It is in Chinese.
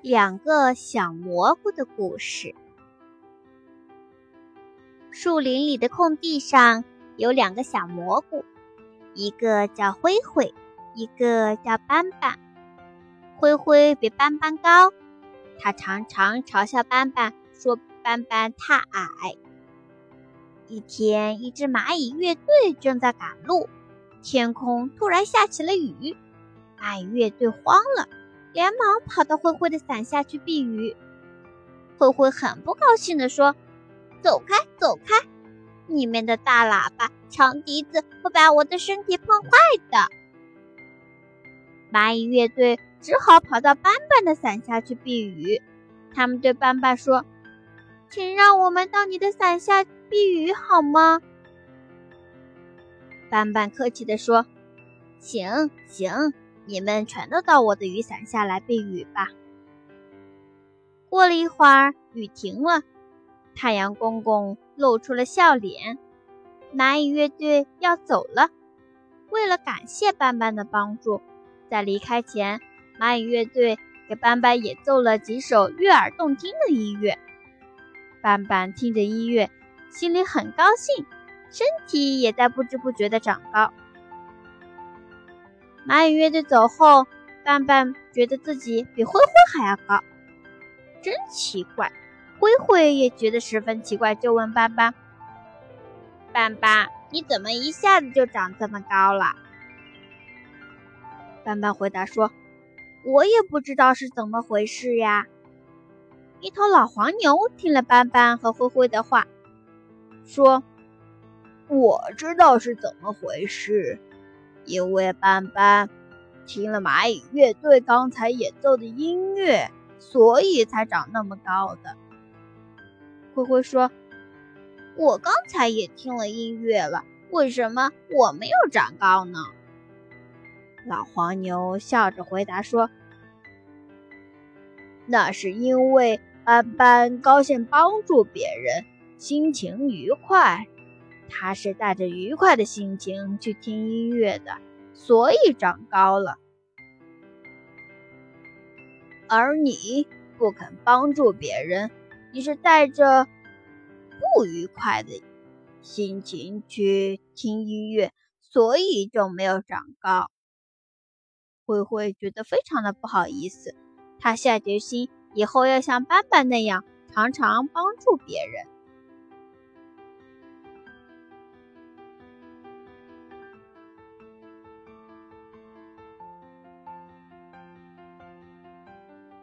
两个小蘑菇的故事。树林里的空地上有两个小蘑菇，一个叫灰灰，一个叫斑斑。灰灰比斑斑高，他常常嘲笑斑斑，说斑斑太矮。一天，一支蚂蚁乐队正在赶路，天空突然下起了雨，蚂蚁乐队慌了。连忙跑到灰灰的伞下去避雨。灰灰很不高兴地说：“走开，走开！你们的大喇叭、长笛子会把我的身体碰坏的。”蚂蚁乐队只好跑到斑斑的伞下去避雨。他们对斑斑说：“请让我们到你的伞下避雨好吗？”斑斑客气地说：“行，行。”你们全都到我的雨伞下来避雨吧。过了一会儿，雨停了，太阳公公露出了笑脸。蚂蚁乐队要走了，为了感谢斑斑的帮助，在离开前，蚂蚁乐队给斑斑演奏了几首悦耳动听的音乐。斑斑听着音乐，心里很高兴，身体也在不知不觉地长高。蚂蚁乐队走后，斑斑觉得自己比灰灰还要高，真奇怪。灰灰也觉得十分奇怪，就问斑斑：“斑斑，你怎么一下子就长这么高了？”斑斑回答说：“我也不知道是怎么回事呀。”一头老黄牛听了斑斑和灰灰的话，说：“我知道是怎么回事。”因为斑斑听了蚂蚁乐队刚才演奏的音乐，所以才长那么高的。灰灰说：“我刚才也听了音乐了，为什么我没有长高呢？”老黄牛笑着回答说：“那是因为斑斑高兴帮助别人，心情愉快。”他是带着愉快的心情去听音乐的，所以长高了。而你不肯帮助别人，你是带着不愉快的心情去听音乐，所以就没有长高。灰灰觉得非常的不好意思，他下决心以后要像斑斑那样，常常帮助别人。